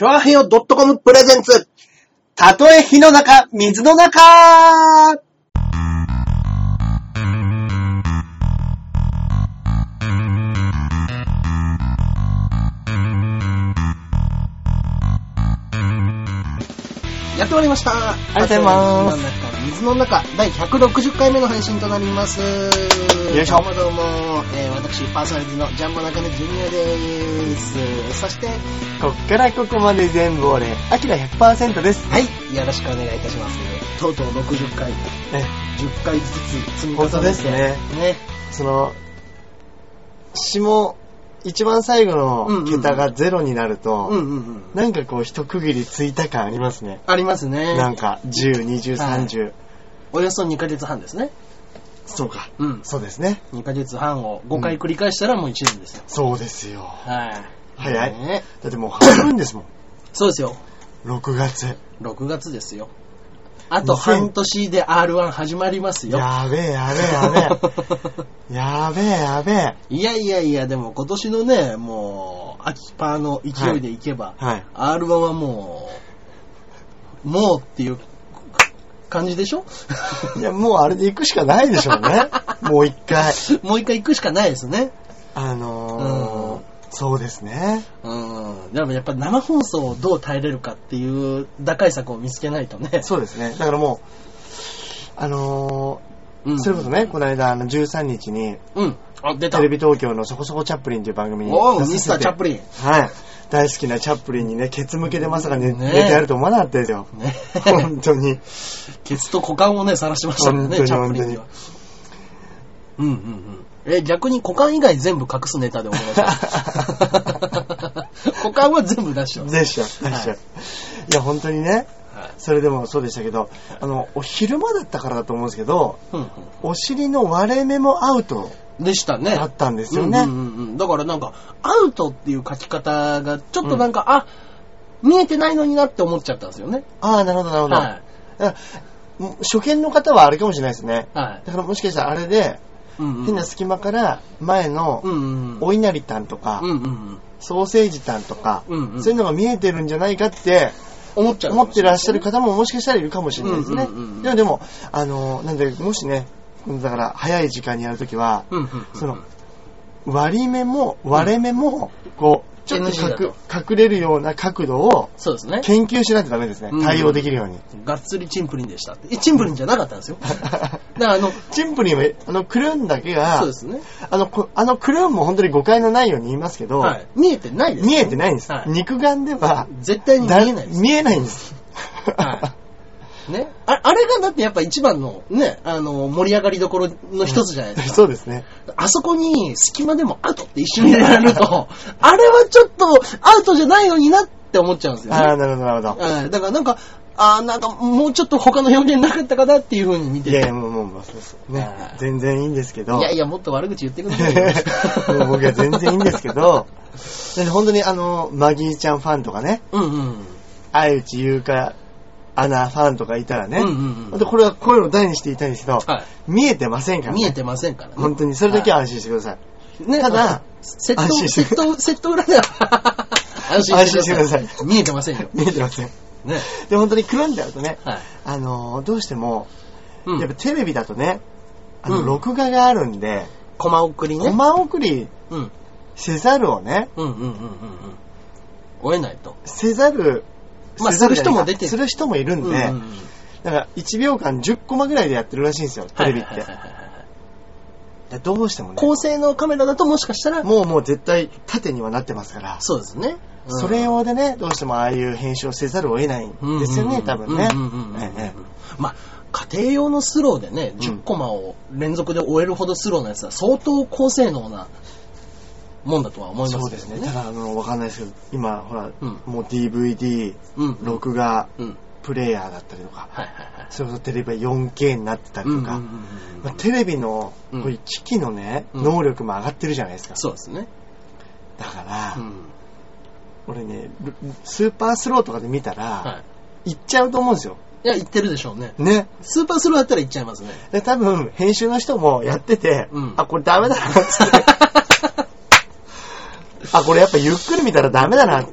チョアヘヨ .com プレゼンツ。たとえ火の中、水の中やってまいりました。ありがとうございます水の中、第160回目の配信となります。よいしょどうもどうも、えー、私、パーソナリティのジャンボ中根ジュニアです。そして、こっからここまで全部俺、アキラ100%です。はい、よろしくお願いいたします。とうとう60回、ね、10回ずつ積み重ねて。本当ですねね。その、下、一番最後の桁がゼロになると、うんうんうん。なんかこう一区切りついた感ありますね。ありますね。なんか、10、20、はい30。およそ2ヶ月半ですね。そうか。うん。そうですね。2ヶ月半を5回繰り返したらもう1年ですよ。そうですよ。はい。早いねだってもう半分ですもん。そうですよ。6月。6月ですよ。あと半年で R1 始まりますよ。やべえ、やべえ、やべえ。やべえ、やべえ。いやいやいや、でも今年のね、もう、秋パーの勢いでいけば、はい。R1 はもう、もうっていう感じでしょ？いや、もうあれで行くしかないでしょうね。もう一回。もう一回行くしかないですね。あのー、そうですね。うん。でもやっぱ生放送をどう耐えれるかっていう打開策を見つけないとね。そうですね。だからもう、あのー、うん。それこそね、この間、あの、13日に、うん。あ、出た。テレビ東京のそこそこチャップリンという番組におう、出させてミスターチャップリン。はい。大好きなチャップリンにね、ケツ向けでまさかね、ね出てやると思わなかったですよ。ね。本当に。ケツと股間をね、晒しましたね、本当にチャップリンには。うんうんうん。え、逆に股間以外全部隠すネタでお願いします。股間は全部出してます。でしょ、でしょ。はいいや、本当にね、はいそれでもそうでしたけど、あの、お昼間だったからだと思うんですけど、うんお尻の割れ目もアウトうんでしたね。だったんですよね。うんうんうんうんだからなんか、アウトっていう書き方が、ちょっとなんか、あ、見えてないのになって思っちゃったんですよね。ああ、なるほど、なるほど。はい。初見の方はあれかもしれないですね。はい。だからもしかしたらあれで、うんうん変な隙間から前のうんうんうん。お稲荷タンとか、うんうんうん。ソーセージタンとか、うんうんそういうのが見えてるんじゃないかって思っちゃう。思ってらっしゃる方ももしかしたらいるかもしれないですね。うんうんうんでも、あの、なんで、もしね、だから早い時間にやるときは、うんうんうん。その、割り目も割れ目も、こう、ちょっと隠隠れるような角度をそうですね。研究しないとダメですねうん。対応できるように。がっつりチンプリンでしたって。え、チンプリンじゃなかったんですよ。だからあの、チンプリンは、あの、クルーンだけがそうで、すね。あの、こあのクルーンも本当に誤解のないように言いますけど、はい。見えてないです、見えてないんです。はい肉眼では、絶対に見えないです。見えないんです。はね。ああれがだってやっぱ一番のね、あの、盛り上がりどころの一つじゃないですか。そうですね。あそこに隙間でもアウトって一緒に入れられると、あれはちょっとアウトじゃないのになって思っちゃうんですよああ、ね。なるほど、なるほど。はいだからなんか、ああ、なんかもうちょっと他の表現なかったかなっていう風に見てて。いやいや、もう、もう、もうそうですねはい。全然いいんですけど。いやいや、もっと悪口言ってくださいよ。もう僕は全然いいんですけど、で本当にあの、マギーちゃんファンとかね、うんうん。相内優香アナファンとかいたらね、うんうんうんでこれは声を大にして言いたいんですけど、は見えてませんからい。ね。見えてませんからね。本当に、それだけは安心してください。ね、ただ、セット、安心してセット、セット裏では、安 安心してください見えてませんよ。見えてません。ね。で、本当にくるんであるとね、はい。あのーどうしても、うんやっぱテレビだとね、あの、うん録画があるんで、コマ送りね。コマ送りうん。せざるをね、うんうんうんうんうん。追えないと。せざる、まあする人も出てる。する人もいるんで、うんうんうん。だから1秒間10コマぐらいでやってるらしいんですよ、テレビって。どうしてもね、高性能カメラだともしかしたら、もうもう絶対縦にはなってますから、そうですね。うん。それ用でね、どうしてもああいう編集をせざるを得ないんですよね、多分ね。うんうんうんうん。ええ。まあ、家庭用のスローでね、うん10コマを連続で終えるほどスローのやつは相当高性能なもんだとは思いますけどそうですね。ただ、あの、わかんないですけど、今、ほら、うんもう DVD、うん。録画、うん。プレイヤーだったりとか、はいはいはい。それこそテレビは 4K になってたりとか、テレビのこういう機器のね、うん能力も上がってるじゃないですか。そうですね。だから、うん。俺ね、ルスーパースローとかで見たら、はい。行っちゃうと思うんですよ。いや、言ってるでしょうね。ね。スーパースローだったら言っちゃいますね。で、多分、編集の人もやってて、うんあ、これダメだな、つって。あ、これやっぱゆっくり見たらダメだなっ。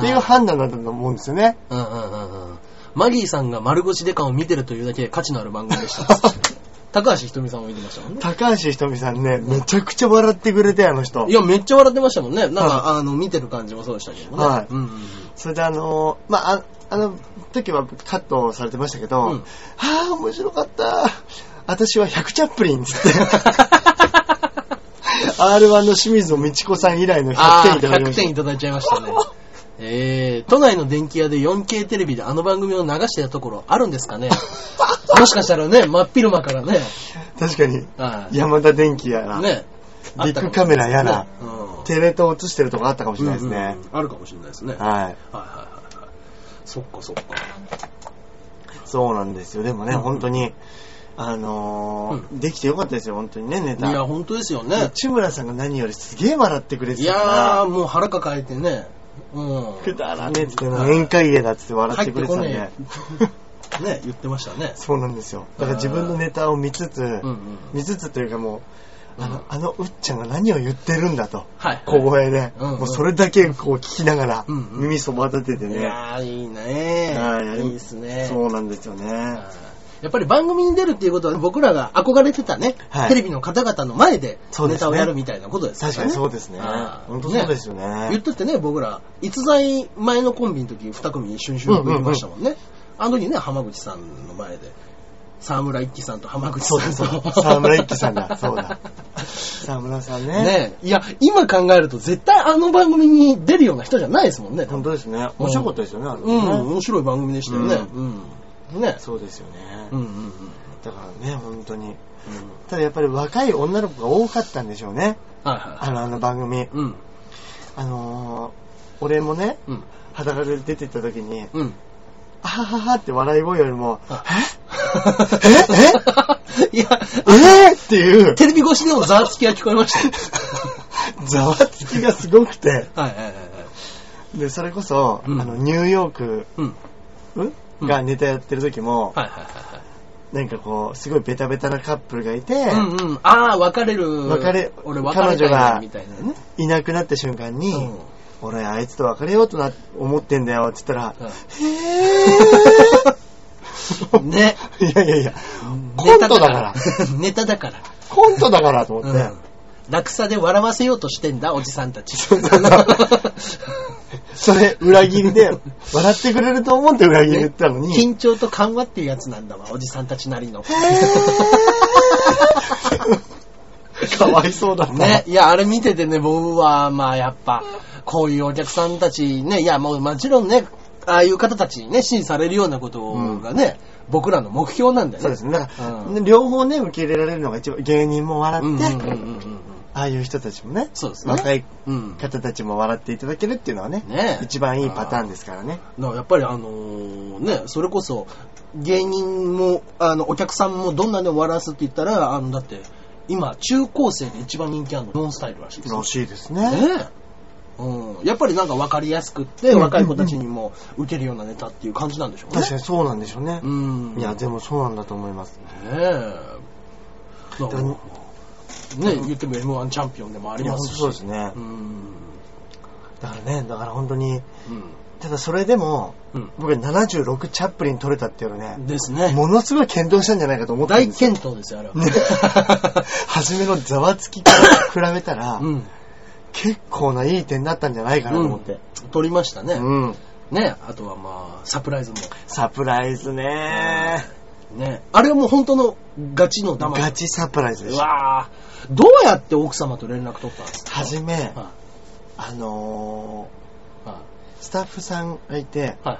ていう判断だったと思うんですよね。うんうんうんうん。マギーさんが丸腰デカを見てるというだけで価値のある番組でした。高橋ひとみさんも見てましたもんね。高橋ひとみさんね、めちゃくちゃ笑ってくれて、あの人い。や、めっちゃ笑ってましたもんね。なんか、あの、見てる感じもそうでしたけどね。はいうんうんうん。それであのーまあ、ああの時はカットされてましたけど、うんはぁ、面白かった。私は100チャップリンっつって。R1 の清水の道子さん以来の100あー点いただきま100した。点いただいちゃいましたね。えー、都内の電気屋で 4K テレビであの番組を流してたところあるんですかね？もしかしたらね、真っ昼間からね。確かに、はい山田電機やら、ね。ビッグカメラやら、うんテレ東映してるとこあったかもしれないですね。うんうんうんあるかもしれないですね。はいはい。はいはいはい。そっかそっか。そうなんですよ。でもね、うん本当に、あのーできてよかったですよ、本当にね、ネタ。いや、本当ですよね。内村さんが何よりすげえ笑ってくれていたから。やー、もう腹抱えてね。うん。くだらねえってな、宴会芸だって笑ってくれてたんで。ね、言ってましたね。そうなんですよ。だから自分のネタを見つつ、うんうん。見つつというかもう、あの、うんあのうっちゃんが何を言ってるんだと。はい。小声で、うんうんもうそれだけこう聞きながら、うんうん耳そば立てていね。やー、いいねはいいいですね。そうなんですよね。やっぱり番組に出るっていうことは僕らが憧れてたね、はいテレビの方々の前でネタをやるみたいなことですよね。確かにそうですね本当そうですよね言っとってね、僕ら、逸材前のコンビの時、二組一緒に収録行きましたもんね。あの時ね、浜口さんの前で、沢村一樹さんと浜口さんと。だ。沢村一樹さんだ、そうだ。沢村さんね。ねいや、今考えると絶対あの番組に出るような人じゃないですもんね。本当ですね。面白かったですよね、あれうん、ね面白い番組でしたよね。うん。ね。そうですよね。うんうんうん。だからね、本当に。うんただやっぱり若い女の子が多かったんでしょうね。はいはい。あの、あの番組。うん。あのー、俺もね、うん。裸で出てった時に、うん。あはははって笑い声よりも、あえ？いや、え？ー、っていう、テレビ越しでもざわつきが聞こえましたよ。ざわつきがすごくて、はいはいはいはい。で、それこそ、うんあの、ニューヨーク、うんがネタやってる時も、はいはいはいなんかこう、すごいベタベタなカップルがいて、はい。うんうん。ああ、別れる。別れ俺別れ彼女がなみたいなね。いなくなった瞬間に、うん俺あいつと別れようとな思ってんだよって言ったら、うんへね。ー いやいやいや、コントだから。ネタだから。コントだからと思って、うん。落差で笑わせようとしてんだ、おじさんたち。それ裏切りで、笑ってくれると思って裏切り言ったのに、緊張と緩和っていうやつなんだわ、おじさんたちなりの。かわいそうだ。ね、いや、あれ見ててね、僕は、まあ、やっぱ、こういうお客さんたちね、いや、もうもちろんね、ああいう方たちにね、支持されるようなことがね、僕らの目標なんだよね。そうですね。だから、うん両方ね、受け入れられるのが一番、芸人も笑って、うんうんうんうんうん。ああいう人たちもね、そうですね。若いうん。方たちも笑っていただけるっていうのはね、ね一番いいパターンですからね。だからやっぱりあのーね、それこそ、芸人も、あの、お客さんもどんなでも笑わすって言ったら、あの、だって、今、中高生で一番人気あるの、ノンスタイルらしいですよらしいですね。ねえ。うん。やっぱりなんか分かりやすくって、うん若い子たちにも受けるようなネタっていう感じなんでしょうね。確かにそうなんでしょうね。うん。いや、でもそうなんだと思います。ねえ。だからでもね言っても M1 チャンピオンでもありますし。そうですねうん。だからね、だから本当に、うん。ただそれでも、うん。僕は76チャップリン取れたっていうのね、ですね。ものすごい検討したんじゃないかと思って大ですよ。健闘ですよ、あれは。ね 初めのざわつきから比べたら、うん。結構ないい点だったんじゃないかなと思って。取りましたね。うん。ねあとはまあ、サプライズも。サプライズねねあれはもう本当のガチの騙し。ガチサプライズでうした。わぁ。どうやって奥様と連絡取ったんですか？はじめ、はあのいはいー、スタッフさんがいて、はいはいはい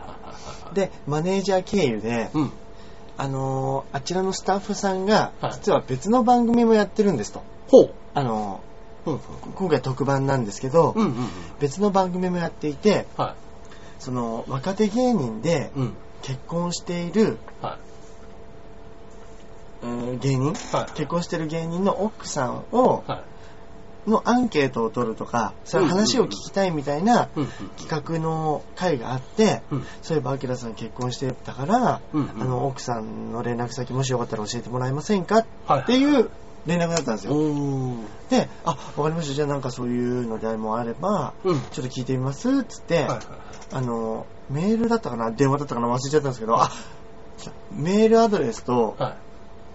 はい。で、マネージャー経由で、うん。あのー、あちらのスタッフさんがはい、実は別の番組もやってるんですと。ほう。あのうん。ー、今回特番なんですけど、うんうんうん。別の番組もやっていて、はその、若手芸人でい。うん。結婚している、はい。うん芸人？はい。結婚してる芸人の奥さんを、はい。のアンケートを取るとか、そういう話を聞きたいみたいなうんうん。企画の会があって、うん。そういえば、アキラさん結婚してたから、うんうんあの、奥さんの連絡先もしよかったら教えてもらえませんか？はい。っていう連絡だったんですよ。うん。で、あ、わかりました。じゃあなんかそういうのでもあれば、うん。ちょっと聞いてみますつって、はいはいあの、メールだったかな？電話だったかな？忘れちゃったんですけど、あ、メールアドレスとはい。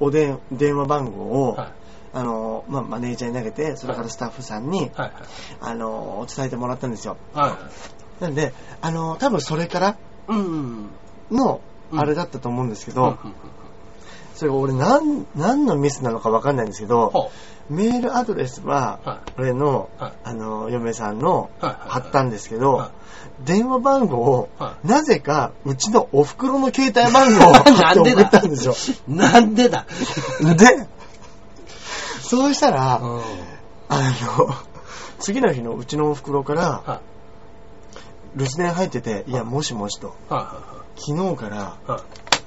おでん電話番号を、はい。あの、まあ、マネージャーに投げて、それからスタッフさんに、はい。あの、伝えてもらったんですよ。はい。なんで、あの、多分それからうん。の、うんあれだったと思うんですけど、それ俺何、何のミスなのかわかんないんですけど、ほメールアドレスは、は俺の、はい。あの、嫁さんの、貼ったんですけど、は電話番号を、はなぜか、うちのお袋の携帯番号を 貼って送ったんですよ。なんでだ？で、そうしたら、うん。あの、次の日のうちのお袋から、は留守電入ってて、いや、はいもしもしと、昨日から。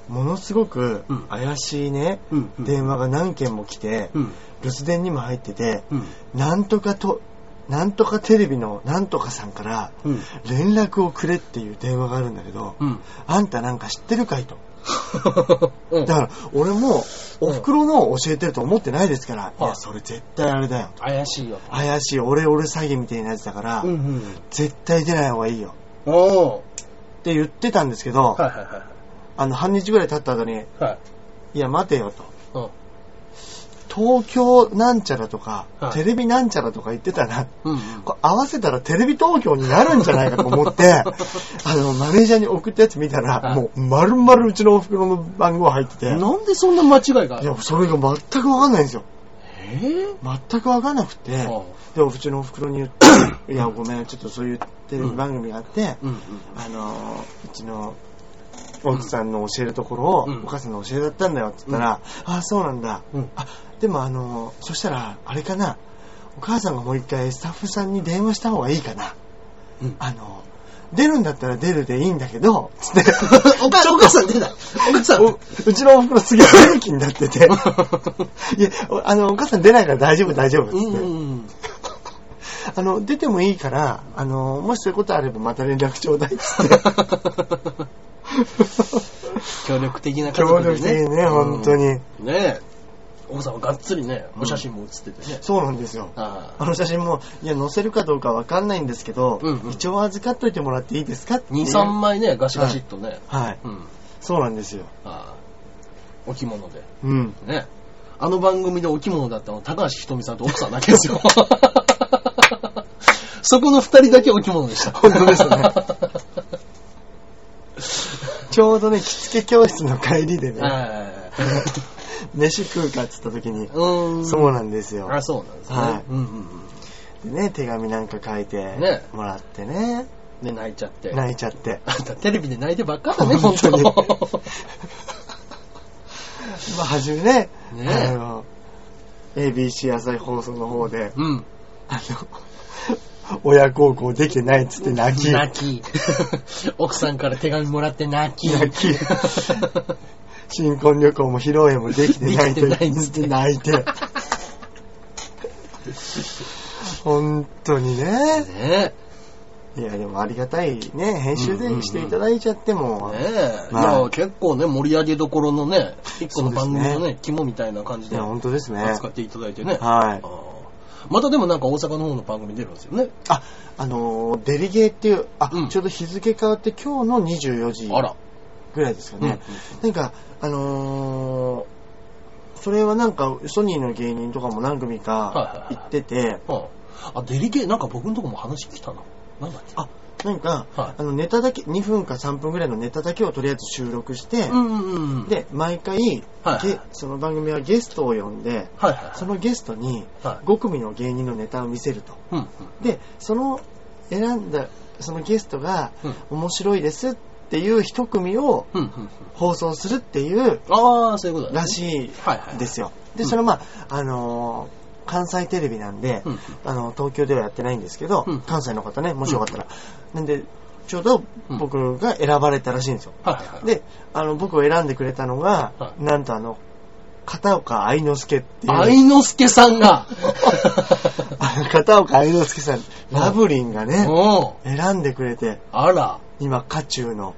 ものすごくうん怪しいね、うんうん電話が何件も来て、うん。留守電にも入ってて、うん。なんとかと、なんとかテレビのなんとかさんから、うん。連絡をくれっていう電話があるんだけど、うん。あんたなんか知ってるかいと。うんだから、俺も、お袋のを教えてると思ってないですから、いはいや、それ絶対あれだよ。怪しいよ。怪しい、俺、俺詐欺みたいなやつだから、うんうん。絶対出ない方がいいよ。って言ってたんですけど、はいはいはい。あの、半日ぐらい経った後に、はい。いや、待てよと。うん。東京なんちゃらとか、はいテレビなんちゃらとか言ってたら、うんうん。これ合わせたらテレビ東京になるんじゃないかと思って、あの、マネージャーに送ったやつ見たら、はいもう、丸々うちのお袋の番号入ってて、なんでそんな間違いがいや、それが全くわかんないんですよ。えー？全くわかんなくて、うんで、うちのお袋に言って、いや、ごめん、ちょっとそういうテレビ番組があって、うんうん。あのー、うちの奥さんの教えるところを、うんお母さんの教えだったんだよって言ったら、ああ、そうなんだ。うんあ、でもあのー、そしたら、あれかな、お母さんがもう一回スタッフさんに電話した方がいいかな。うんあのー、出るんだったら出るでいいんだけど、つって、お母さん出ない。お母さん。おうちのお袋すげえ元気になってて、いや、おあの、お母さん出ないから大丈夫、大丈夫、つって。うんうん。あの、出てもいいから、あの、もしそういうことあればまた連絡ちょうだいっつって。協力的な家協族でね。力的にね、本当に。うん。ねえ。奥さんはがっつりね、お写真も写っててね。そうなんですよ。ああの写真も、いや、載せるかどうかわかんないんですけど、うんうん一応預かっといてもらっていいですかってあ。いう2、3枚ね、ガシガシっとね。はい。うん。そうなんですよ。ああ。お着物で。うん。ね。あの番組でお着物だったの高橋ひとみさんと奥さんだけですよ。そこの二人だけお着物でした。本当ですね ちょうどね、着付け教室の帰りでね、は飯食うかっつった時に。そうなんですよ。あ、そうなんですね。はいうんうんうん。でね、手紙なんか書いてねもらってね、で、泣いちゃって。泣いちゃって。あんたテレビで泣いてばっかだね、本当に。まあ、初めね、ねあの、ABC 朝日放送の方で、うん。あの、親孝行できてないっつって泣き、泣き。奥さんから手紙もらって泣き。泣き新婚旅行も披露宴もできてないできてないってて泣いて。本当にね。ねいや、でもありがたいね、編集でしていただいちゃっても、え。ねえ。結構ね、盛り上げどころのね、一個の番組のそうでね、肝みたいな感じでいや、本当ですね。扱っていただいてね。はいまたでもなんか大阪の方の番組出るんですよね。あ、あのーデリゲーっていう、あ、うんちょうど日付変わって今日の24時。ぐらいですかうんね。なんか、あのーそれはなんか、ソニーの芸人とかも何組かはいはいはい行ってて、うん。あ、デリケなんか僕のとこも話来たな。なんだっけ？あ、なんか、はいあの、ネタだけ、2分か3分ぐらいのネタだけをとりあえず収録して、うんうんうん。、で、毎回、はいゲその番組はゲストを呼んで、はいはいはい。そのゲストにはい5組の芸人のネタを見せると。うんうん。で、その選んだ、そのゲストがうん面白いですっていう一組を。放送するっていうああ、そういうこと。らしいはいはい。ですよ。で、うんそれはまあ、あのー関西テレビなんで、うんうんあの、東京ではやってないんですけど、うん関西の方ね、もしよかったら。なんで、ちょうど僕が選ばれたらしいんですよ。はいはいはい。で、あの、僕を選んでくれたのが、はいなんとあの、片岡愛之助っていう。愛之助さんが、片岡愛之助さん、ラブリンがね、うん。選んでくれて、あら。今、渦中の。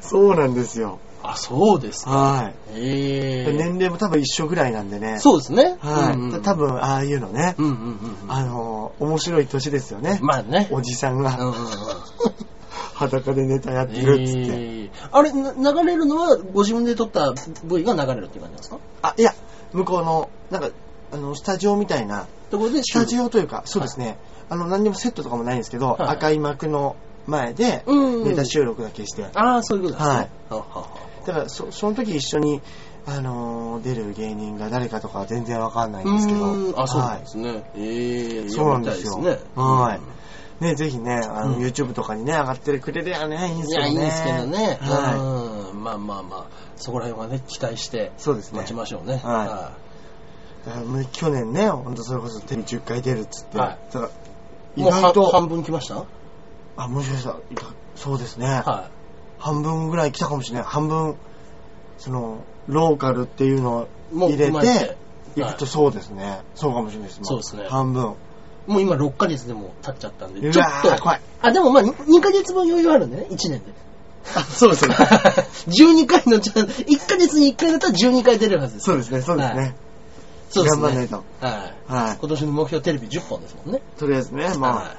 そうなんですよ。あ、そうですか。はい。ええ年齢も多分一緒ぐらいなんでね。そうですね。はい。うんうん多分、ああいうのね、うんうんうんうん。あのー、面白い年ですよね。まあね。おじさんがうんうんうん。裸でネタやってるっつって。えーあれ、な流れるのはご自分で撮った部位が流れるっていう感じなんですか？あ、いや、向こうの、なんか、あの、スタジオみたいな、ところでスタジオというか、そうですね、あの、何にもセットとかもないんですけど、はい赤い幕の前で、うんネタ収録だけして、ああ、そういうことですね。はいはははだからそ、その時一緒に、あのー出る芸人が誰かとかは全然わかんないんですけど、あ、そうなんはいですね。ええそうなんですよね。はいうんね、ぜひね、あの、うん YouTube とかにね、上がってくれりゃね、いいんですいや、けどね。いいんですけどね。はうん。まあまあまあ、そこら辺はね、期待してい。そうですね。待ちましょうね。はい去年ね、ほんとそれこそテレビ10回出るっつって、はいだからいもう意外と、半半分来ました？あ、もしかしたら、いたそうですね、は半分ぐらい来たかもしれない。半分、その、ローカルっていうのを入れて、行くとそうですね。そうかもしれないです。そうですね半分。もう今6ヶ月でも経っちゃったんで、ちょっと。ー怖い。あ、でもまあ2ヶ月分余裕あるんでね、1年で。あ、そうですね。12回のチャンス、1ヶ月に1回だったら12回出るはずです。そうですね、そうですね。はいそうですね。頑張んないと。はい。はい。今年の目標テレビ10本ですもんね。とりあえずね、まはあ、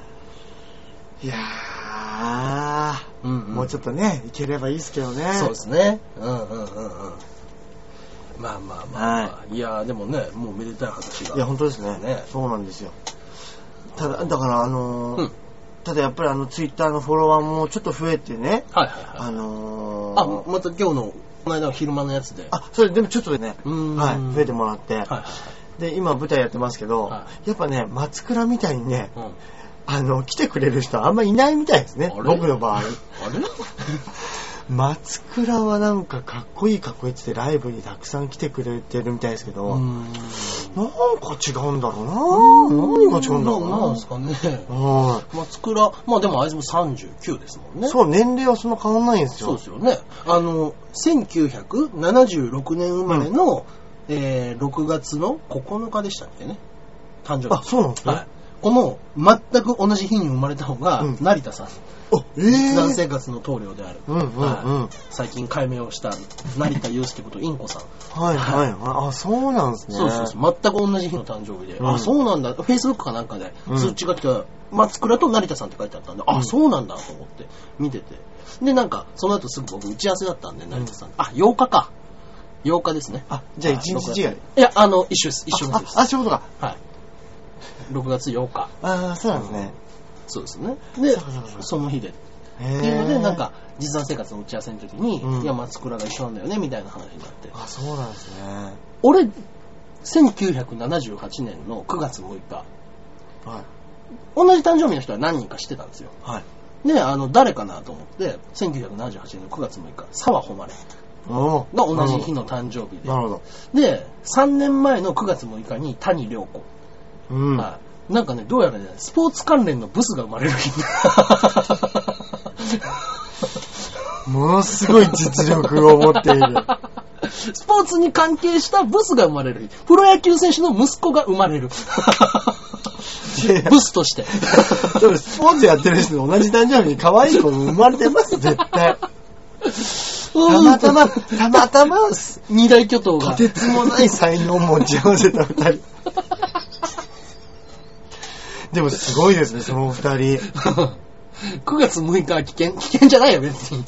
いやー、い。うん、もうちょっとね、いければいいですけどね。そうですね。うんうんうんうん。まあまあまあ、はいい。やでもね、もうめでたい話が。いや、本当ですね。ねそうなんですよ。ただ、だから、あのーうんただやっぱりあの、ツイッターのフォロワーもちょっと増えてね、はいはいあはい。のー、あ、また今日の、この間の昼間のやつで。あ、それでもちょっとね、はい、増えてもらって、はいはいで、今舞台やってますけど、はやっぱね、松倉みたいにね、はい。うん。あの、来てくれる人あんまいないみたいですね、僕の場合。あれ？松倉はなんかかっこいいかっこいいって言ってライブにたくさん来てくれてるみたいですけど、ん。なんか違うんだろうな何が違うんだろうななんですかね。は松倉、まあでもあいつも39ですもんね。い。そう、年齢はそんな変わんないんですよ。そうですよね。あの、1976年生まれの、えー6月の9日でしたっけね。誕生日。あ、そうなんですね。はい。この、全く同じ日に生まれたのが、うん成田さん。あ、えぇ、実弾ー。生活の棟梁である。うんうんうん。はい最近解明をした成田祐介ことインコさん。はいはいはい。あ、そうなんですね。そうそうそう。全く同じ日の誕生日で。うんあ、そうなんだ。フェイスブックかなんかでうん通知が来た、松倉と成田さんって書いてあったんで、あ、うんそうなんだと思って見てて。で、なんか、その後すぐ僕打ち合わせだったんで、成田さん。あ、8日か。8日ですね。あ、じゃあ一日違い。いや、あの、一緒です。一緒です。あ、あ、そういうことか。はい。6月8日。ああ、そうなんですね。そうですね。でその日で。へっていうので、ーなんか、実弾生活の打ち合わせの時に、うんいや、松倉が一緒なんだよね、みたいな話になって。あ、そうなんですね。俺、1978年の9月6日、はい。同じ誕生日の人は何人か知ってたんですよ。はい。で、あの、誰かなと思って、1978年の9月6日、沢誉が同じ日の誕生日でな。るほど。で、3年前の9月6日に谷良子。うん。はいなんかね、どうやらね、スポーツ関連のブスが生まれる日。ものすごい実力を持っている。スポーツに関係したブスが生まれる日。プロ野球選手の息子が生まれる。ブスとして。スポーツやってる人と同じ誕生日に可愛い子生まれてます、絶対。たまたま、たまたま、二大巨頭が。とてつもない才能を持ち合わせた二人。でもすごいですね、その二人。9月6日は危険、危険じゃないよ、別に。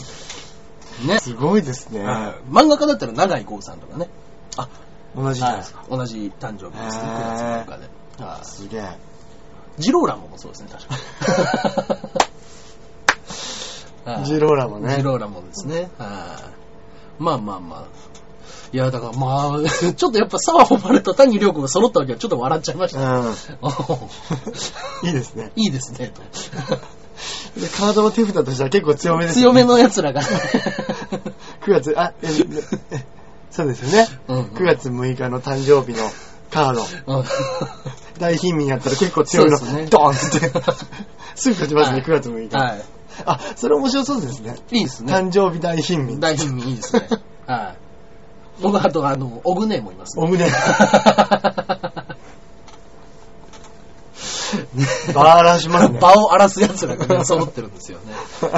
ね。すごいですね。はい漫画家だったら永井豪さんとかね。あ、同じじゃないですか。はい同じ誕生日ですね、へー9月6日で。はいすげえ。ジローラモもそうですね、確か はいジローラモねジローラモですね。はいまあまあまあ。いや、だからまあ、ちょっとやっぱ沢誉れと谷良子が揃ったわけはちょっと笑っちゃいました。うん。いいですね。いいですね、と。でカードの手札としては結構強めです強めの奴らが。9月、あ、ええそうですよね。うん9月6日の誕生日のカード。うん大貧民やったら結構強いの、ねドーンって。すぐ勝ちますね、はい9月6日。はい。あ、それ面白そうですね。いいですね。誕生日大貧民。大貧民いいですね。はい。僕、あと、あの、オグネもいます、おむね。バー荒らしますね。場を荒らす奴らがね、揃ってるんですよね。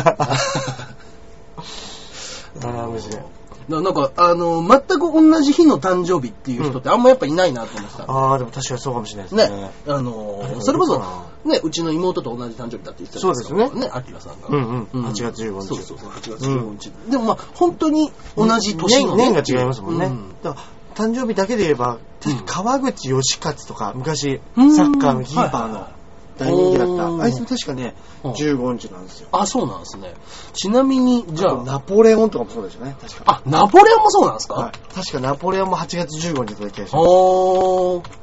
あー面白い。なんか、あの、全く同じ日の誕生日っていう人ってあんまやっぱいないなと思ってた。ああ、でも確かにそうかもしれないですね。ね、あのうんそれこそね、うちの妹と同じ誕生日だって言ってたじゃないそうですね。ね、アキラさんが。うんうん8月15日そうそうそう、8月15日。でもまあ、本当に同じ年の、ね、年年が違いますもんね。うんだから誕生日だけで言えば、確か川口義勝とか、昔、うんサッカーのキーパーの大人気だった。あいつも確かね、うん15日なんですよ。あ、そうなんですね。ちなみに、じゃあ、ナポレオンとかもそうですよね、確か。あ、ナポレオンもそうなんですか、はい。確かナポレオンも8月15日だった気がします。おー。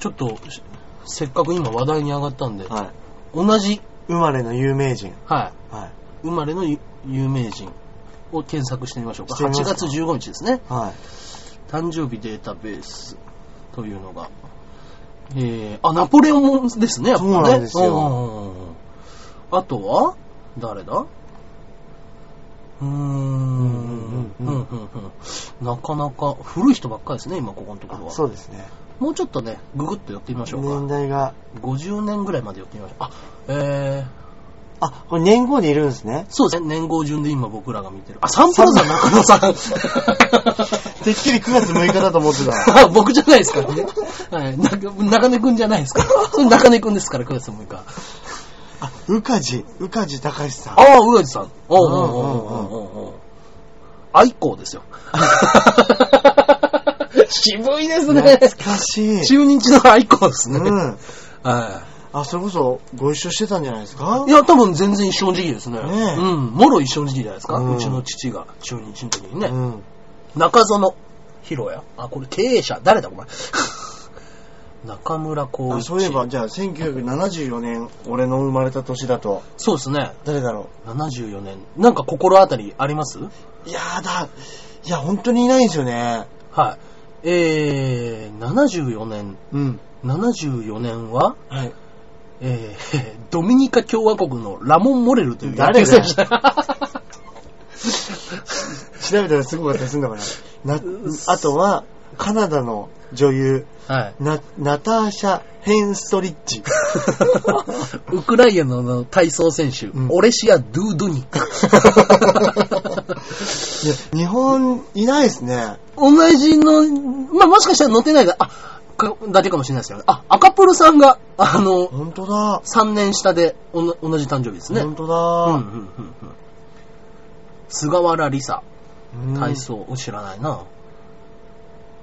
ちょっと、しせっかく今話題に上がったんで、はい。同じ、生まれの有名人。はい、はい。生まれの有有名人を検索してみましょうか。8か月15日ですね。はい。誕生日データベースというのが。えー、あ、ナポレオンもですね、やっぱね。そうなんですよあとは誰だ？うーん。なかなか古い人ばっかりですね、今ここのところあは。そうですね。もうちょっとね、ググッと寄ってみましょう年か。代が。50年ぐらいまで寄ってみましょう。あ、えー、あ、これ年号でいるんですね。そうですね、年号順で今僕らが見てる。あ、サンプラザ中野さん。てっきり9月6日だと思ってた。あ 僕じゃないですからね。はい。な中根くんじゃないですから。中根くんですから、9月6日。あ、宇梶、宇梶隆さん。ああ、宇賀さん。おうおうおうおうおうおう愛好ですよ。渋いですね。懐かしい。中日の愛好ですね。うん。はあ、それこそご一緒してたんじゃないですか？い。いや、多分全然一緒の時期ですね。ねえうん。もろ一緒の時期じゃないですか？うんうちの父が中日の時にね。うん。中園博也。あ、これ経営者。誰だ、お前？中村光一。あそういえば、じゃあ、1974年、俺の生まれた年だと、そうですね。誰だろ74年。なんか心当たりあります？う。いやーだ、いや、本当にいないんですよね。はい。えー、74年。うん。74年は、はい。えー、ドミニカ共和国のラモン・モレルという野球選手。調べたらすごかったりするのかな。な、あとは、カナダの女優、はい。ナ、ナターシャ・ヘンストリッチ。ウクライナの体操選手、うんオレシア・ドゥードニク。いや、日本いないですね。同じの、まあ、もしかしたら載ってないだ、あ、かだけかもしれないですけど、あ、赤プルさんが、あの、本当だ。3年下でおな同じ誕生日ですね。本当うんうんうだ。んうん。菅原梨沙、うん体操、知らないな。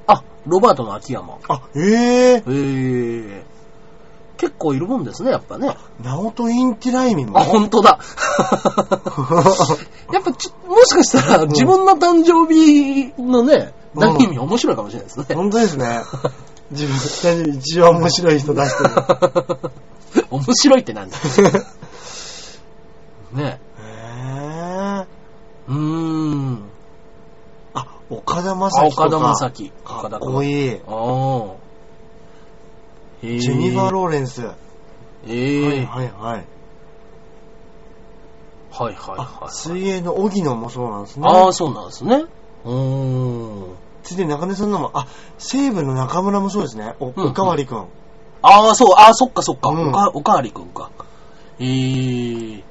あ、ロバートの秋山。あ、えええー、結構いるもんですね、やっぱね。ナオト・インティライミも。あ、本当だ。やっぱち、もしかしたら自分の誕生日のね、うん何意味面白いかもしれないですね。本当ですね。自分で一番面白い人出してる。面白いってなんだ ねへうーん。あ、岡田将あ、生とか。岡田将生。かっこいい。ああ。ジェニファー・ローレンス。はええいはいはい。はいはいあ、はい。水泳の荻野もそうなんですね。ああ、そうなんですね。うーん。ついでに中根さんのも、あ、西武の中村もそうですね。お、うんおかわりくん。ああ、そう、ああ、そっかそっか。うんおか、おかわりくんか。ええ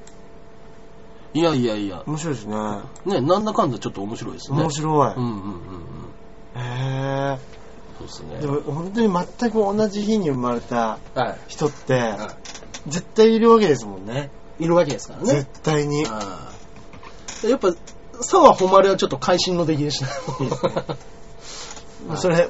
いやいやいや。面白いですね。ね、なんだかんだちょっと面白いですね。面白い。うんうんうんうん。へそうですえ。でね。も本当に全く同じ日に生まれたはい。人って、絶対いるわけですもんね。いるわけですからね絶。対に。やっぱ、沢誉はちょっと会心の出来でした。それ、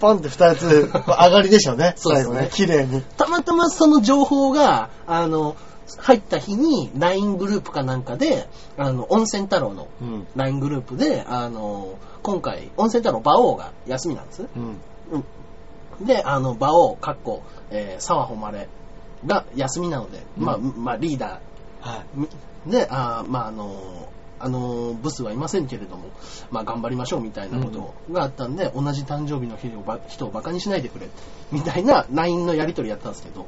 パンって二つ上がりでしょうね。そうですね。綺麗に。たまたまその情報が、あの、入った日に LINE グループかなんかで、あの、温泉太郎のうん。LINE グループで、あの、今回、温泉太郎馬王が休みなんですね。うん。で、あの、馬王、かっこ、えー、沢誉が休みなので、うんまあ、まあ、リーダはい。ーで、あーまあ、あの、あの、ブスはいませんけれども、まあ、頑張りましょうみたいなことがあったんで、同じ誕生日の日をば人をバカにしないでくれ、みたいな LINE のやり取りやったんですけど、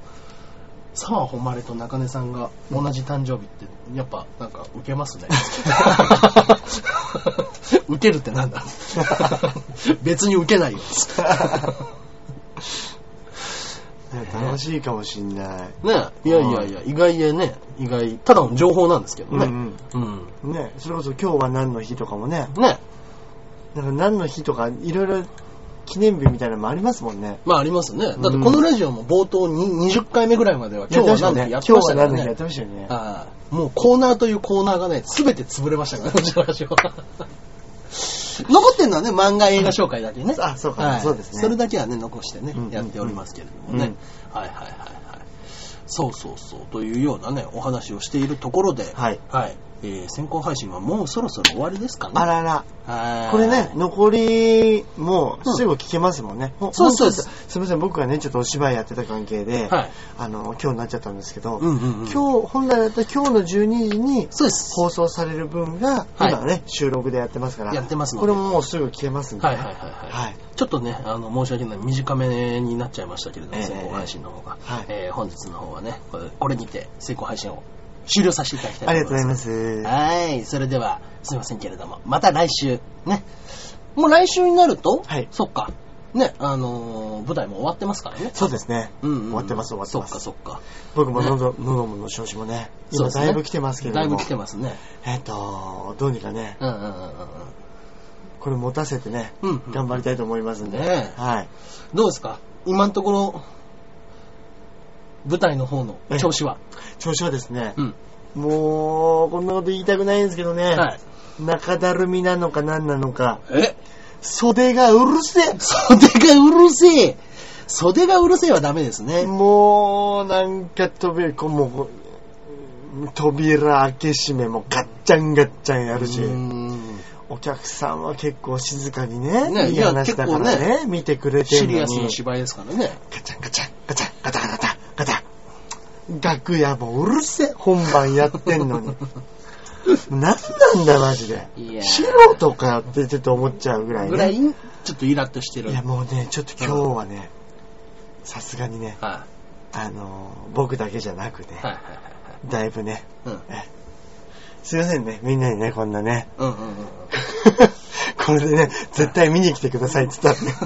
沢誉と中根さんが同じ誕生日って、やっぱ、なんか、ウケますね。ウケるってなんだ？別にウケないよ。楽しいかもしんない。ねいやいやいや、意外でね、意外、ただの情報なんですけどね。うんうん。ね、それこそ今日は何の日とかもね、ねなんか何の日とかいろいろ記念日みたいなのもありますもんね。まあありますね。だってこのラジオも冒頭に20回目ぐらいまでは今日は何の日やって今ましたからね。日は何の日やってましたよね。はいもうコーナーというコーナーがね、すべて潰れましたからね、うちのラジオは。残ってるのはね、漫画映画紹介だけね。あそうかはいそうですねそれだけはね、残してねうんうんう、んやっておりますけれどもね。はいはいはいはい。そうそうそう、というようなね、お話をしているところで、はいはい。えー先行配信はもうそろそろ終わりですかね。あらら。はいこれね、残り、もうすぐ聞けますもんね。ほんそうそうですすみません、僕がね、ちょっとお芝居やってた関係で、はいあの、今日になっちゃったんですけど、うんうんうん。今日、本来だったら今日の12時に。放送される分が、はい今ね、収録でやってますから、やってますこれももうすぐ聞けますんで、はいはいはいはい。はいちょっとね、あの、申し訳ない、短めになっちゃいましたけれども、ええ先行配信の方が。はいえー本日の方はね、これこれにて先行配信を終了させていただきたいありがとう。ございますす。はい。それでは、すいませんけれども、また来週、ね。もう来週になると、はいそっか。ね、あのー舞台も終わってますからね。そうですね。うんうんうん終わってます、終わってまそっかす。そっか。僕も喉、喉の調子もね、今だいぶ来てますけれども、だいぶ来てますね。えっ、と、どうにかね、うんうんうんうんこれ持たせてね、うん。うんうん頑張りたいと思いますんで、ねえはい。どうですか？今のところ、舞台の方の調子は？調子はですね、うん。もう、こんなこと言いたくないんですけどね、はい。中だるみなのか何なのか、え？袖がうるせえ袖がうるせえ袖がうるせえはダメですね。もう、なんか扉、こうもう、扉開け閉めもガッチャンガッチャンやるし、お客さんは結構静かにね、いいねいや話だからね結構見てくれてシるのにリアスの、芝居ですからね。ガチャンガチャンガチャンガタガタ楽屋もうるせえ本番やってんのに。何なんだマジで。素人かってちょっと思っちゃうぐらいね。ぐらい、ちょっとイラッとしてる。いやもうね、ちょっと今日はね、さすがにね、はあのー僕だけじゃなくね、い。はいはいだいぶね、はいはい。えすいませんね、みんなにね、こんなね、うん。うんうんうんうん。これでね、絶対見に来てくださいって言ったらね、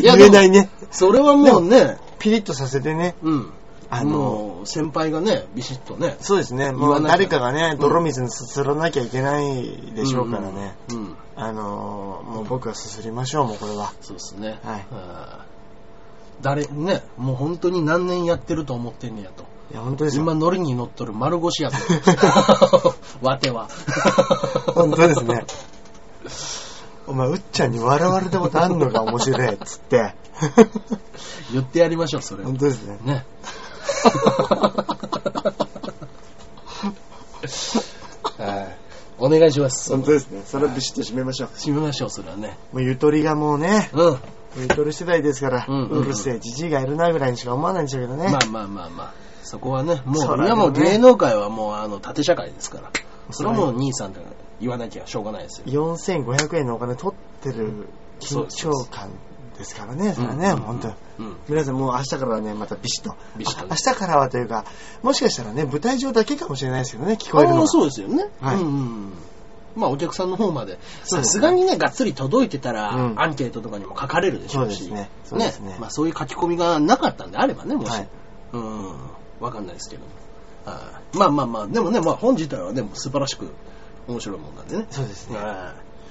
言えないね、それはもうね、ピリッとさせてね、うん。あの先輩がね、ビシッとね。そうですね、言もう誰かがね、うん泥水にすすらなきゃいけないでしょうからね、うん。うん。あのーもう僕はすすりましょう、もうこれは。そうですね。はい誰、ね、もう本当に何年やってると思ってんねやと。いや、本当ですよ。今、ノリに乗っとる丸腰やと。わては。本当ですね。お前、うっちゃんに笑われたことあんのか面白いっつって。言ってやりましょう、それを本当ですね。ね。はい。お願いします。本当ですね。それはビシッと締めましょう。締めましょう、それはね。もうゆとりがもうね、うん。ゆとり世代ですから、うんうんうんうるせえ、じじいがいるなぐらいにしか思わないんでしょうけどね。まあまあまあまあ。そこはね、も、そううだねいやもう芸能界はもう、あの、縦社会ですから。それはもう兄さんと言わなきゃしょうがないですよ。4500円のお金取ってる緊張感ですからね、それはね、うん本当。うん。皆さんもう明日からはね、またビシッと。ビシッとねあ明日からはというか、もしかしたらね、舞台上だけかもしれないですけどね、聞こえるのが。ああそうですよね。はいうんうん。まあお客さんの方まで、さすがにね、がっつり届いてたら、うんアンケートとかにも書かれるでしょうし。そうですねそうですねまあそういう書き込みがなかったんであればね、もし。はいうん。わかんないですけど。はいまあまあまあ、でもね、まあ本自体はね、素晴らしく面白いもんなんでね。そうですね。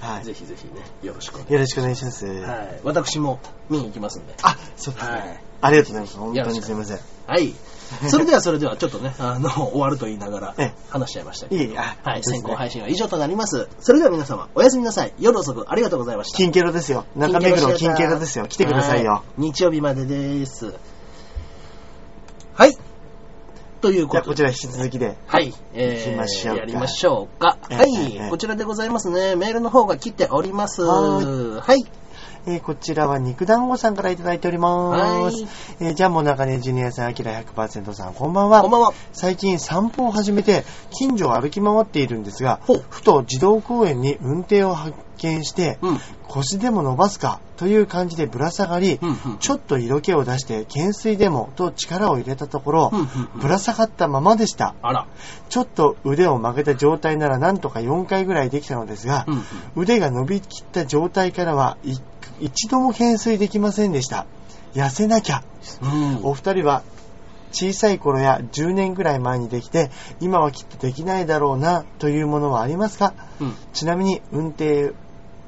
は。はいい。ぜひぜひね、よろしくお願いしよろしくお願いします。ます。はい。私も見に行きますんで。あ、そうですね。はいありがとうございます。本当にすいません。いはい。それではそれではちょっとね、あの、終わると言いながらええ話しちゃいましたけど。えいえ、あはい、先行配信は以上となります。それでは皆様、おやすみなさい。夜遅くありがとうございました。金ケロですよ。中目黒金ケロですよ。来てくださいよ。はい日曜日までです。はい。ということで。こちら引き続きで。はい。え行きましょうかやりましょうか。ええはい、ええこちらでございますね。メールの方が来ております。ははい。えーこちらは肉団子さんからいただいております。はいえージャンボ中根ジュニアさん、アキラ100%さん、こんばんは。こんばんは。最近散歩を始めて近所を歩き回っているんですがふと児童公園に運転を発見して、うん。腰でも伸ばすかという感じでぶら下がり、うんうんちょっと色気を出して懸垂でもと力を入れたところ、うんうんうんぶら下がったままでした。あら。ちょっと腕を曲げた状態ならなんとか4回ぐらいできたのですが、うんうん腕が伸びきった状態からはい一度も懸垂できませんでした。痩せなきゃ。うん。お二人は小さい頃や10年ぐらい前にできて、今はきっとできないだろうなというものはありますか？うん。ちなみに運転、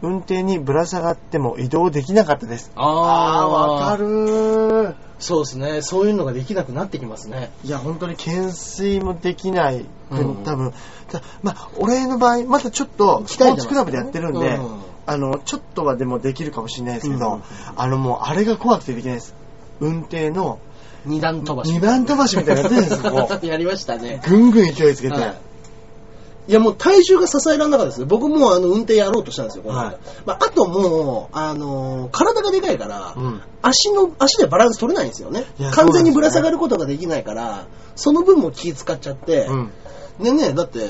運転にぶら下がっても移動できなかったです。あーわかるー。そうですね。そういうのができなくなってきますね。いや、本当に懸垂もできない、うん多分。たまあ、俺の場合、まだちょっと、スポーツクラブでやってるんで、うんあの、ちょっとはでもできるかもしれないですけど、うんあのもう、あれが怖くてできないです。運転の二段飛ばし。二段飛ばしみたいなやってるんですよ、もう。やりましたね。ぐんぐん勢いつけて。はいいやもう体重が支えられなかったですね。僕もあの運転やろうとしたんですよ、はいまあ、あともう、あのー体がでかいから、うん足の、足でバランス取れないんですよね。完全にぶら下がることができないから、その分も気使っちゃって、うん。でね、だって、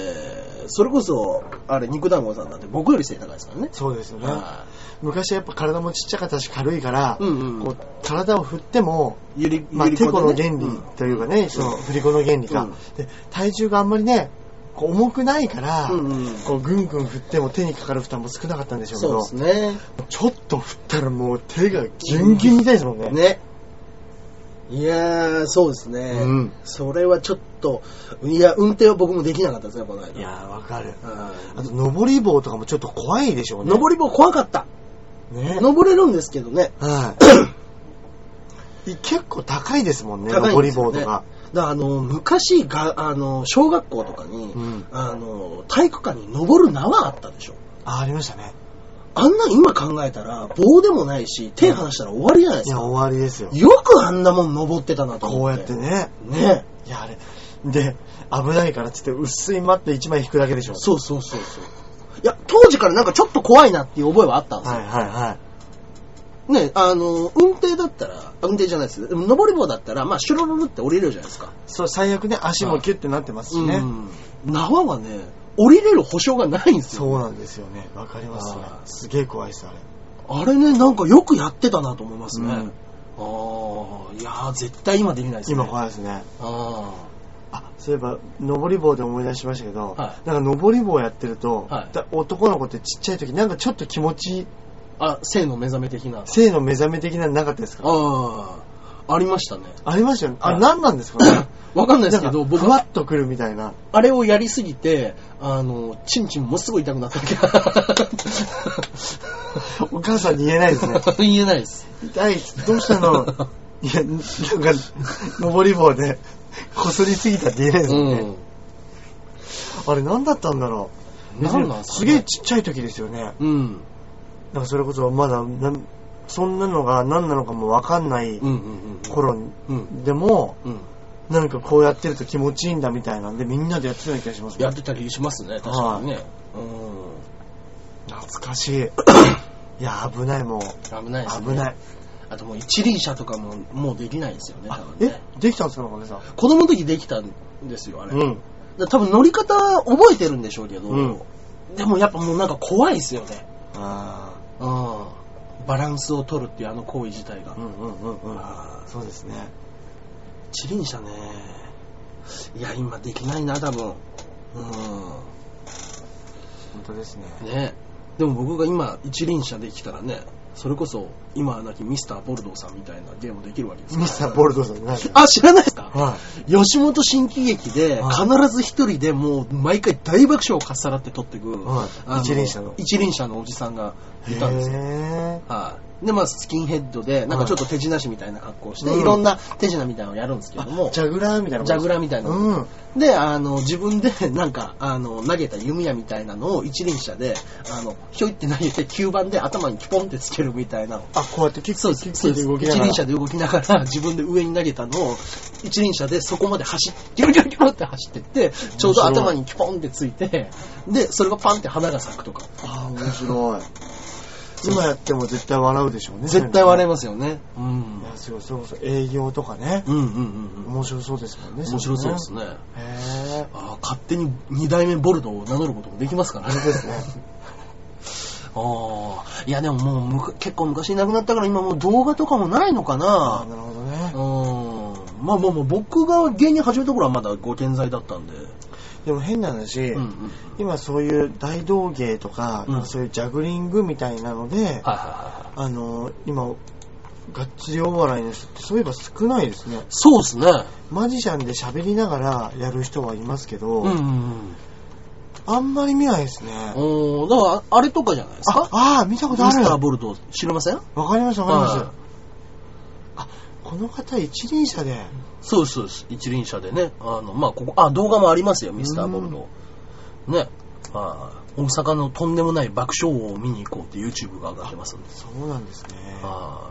それこそ、あれ、肉団子さんだって僕より背高いですからね。そうですよね。は昔はやっぱ体もちっちゃかったし軽いから、うんうんこう体を振っても、いゆり、まあ、ゆり子テコの原理というかね、その振り子の原理か、うんで体重があんまりねこう重くないから、うんうんこうぐんぐん振っても手にかかる負担も少なかったんでしょうけそうどですね。ちょっと振ったらもう手がギュンギュンみたいですもんね。ね。いやー、そうですね。うんそれはちょっと、いや、運転は僕もできなかったですね、この間。いやーわかる。はあと登り棒とかもちょっと怖いでしょうね。い登り棒怖かった。ね。登れるんですけどね。はい。結構高いですもんね、登ね棒とか。だあの、昔が、あの、小学校とかに、うんあの、体育館に登る縄あったでしょ。あ、ありましたね。あんな今考えたら、棒でもないし、手離したら終わりじゃないでいや、すか。終わりですよ。よくあんなもん登ってたなと思っ。こうやってて。ね。ね。いや、あれ。で、危ないからっつって薄いマット1枚引くだけでしょ。そうそうそうそう。いや、当時からなんかちょっと怖いなっていう覚えはあったんですよ。はいはいはい。ね、あの、運転だったら、あ運転じゃないです。でも登り棒だったら、まあ、シュルルルって降りれるじゃないですか。そう、最悪ね、足もキュッてなってますしね。うん。縄はね、降りれる保証がないんですよ。そうなんですよね。わかりますねすげえ怖いです、あれ。あれね、なんかよくやってたなと思いますね。うんああ、いやー、絶対今できないですね。今怖いですね。ああ、そういえば、登り棒で思い出しましたけど、はいなんか登り棒やってると、はいだ男の子ってちっちゃい時、なんかちょっと気持ち、あ。あ、性の目覚め的な。性の目覚め的なのなかったですか？ああ、ありましたね。ありましたよね。あれはい何なんですかね？わかんないですけど、僕ふわっとくるみたいな。あれをやりすぎて、あの、チンチンもすごい痛くなった時 お母さんに言えないですね。言えないです。痛いどうしたの？いや、なんか、登り棒で、こすりすぎたって言えないですもんね。あれ何だったんだろう。何なんすすげえちっちゃい時ですよね。うん。うん。なんかそれこそまだ、なんそんなのが何なのかもわかんないうんうんうん。うん。でも、うん。なんかこうやってると気持ちいいんだみたいなんで、みんなでやってたような気がしますねやってたりしますね、確かにね。懐かしい。いや、危ないもう。うん。危ないですね。危ない。あともう一輪車とかももうできないですよね、多あ分ねえ？できたんですか中根さん？子供の時できたんですよ、あれ。うん。多分乗り方覚えてるんでしょうけど、うんでもやっぱもうなんか怖いですよね。あうん。バランスを取るっていうあの行為自体が。あ。うんうんうんうん。そうですね。一輪車ね。いや、今できないな、多分。う本当ですね。ん。ね。でも僕が今一輪車できたらね、それこそ今はなきミスターボルドーさんみたいなゲームできるわけですミスターボルドさん何あ、知らないですか？は吉本新喜劇ではい必ず一人でもう毎回大爆笑をかっさらって撮ってく、はいあ一輪車の一輪車のおじさんがい。いたんですよ。へはい。で、まあ、スキンヘッドで、なんかちょっと手品師みたいな格好をして、うんいろんな手品みたいなのをやるんですけーども、あジャグラーみたいなジャグラーみたいなうん。で、あの、自分で、なんか、あの、投げた弓矢みたいなのを一輪車で、あの、ひょいって投げて、吸盤で頭にピポンってつけるみたいな。あ、こうやってキックそうです。キッそうです。一輪車で動きながら、自分で上に投げたのを、一輪車でそこまで走って、ギュルギュルギュルって走ってって、ちょうど頭にピポンってついて、で、それがパンって花が咲くとか。あー、面白い。今やっても絶対笑うでしょうね。絶対笑いまますよね。うん。いや、すごい、それこそ営業とかね。うんうんうんうん。面白そうですもんね。面白そうですね。ね。へー。あー勝手に二代目ボルドを名乗ることもできますからね。ですね。ああ。いやでももうむか結構昔いなくなったから今もう動画とかもないのかあなー。なるほどね。うん。まあまあまあ僕が芸人始めた頃はまだご健在だったんで。でも変な話、うんうん。今そういう大道芸とか、うんそういうジャグリングみたいなので、あの、今、がっつりお笑いの人ってそういえば少ないですね。そうですね。マジシャンで喋りながらやる人はいますけど、うんうんうん。あんまり見ないですね。おーだから、あれとかじゃないですか？あ、あー見たことあるミスターボルト知りません？わかりますわかります。はいあ、この方一輪車で。そうです、そうです。一輪車でね。あの、まあ、ここ、あ、動画もありますよ、ミスターボルト。ね。はい大阪のとんでもない爆笑王を見に行こうって YouTube が上がってますんで。そうなんですね。は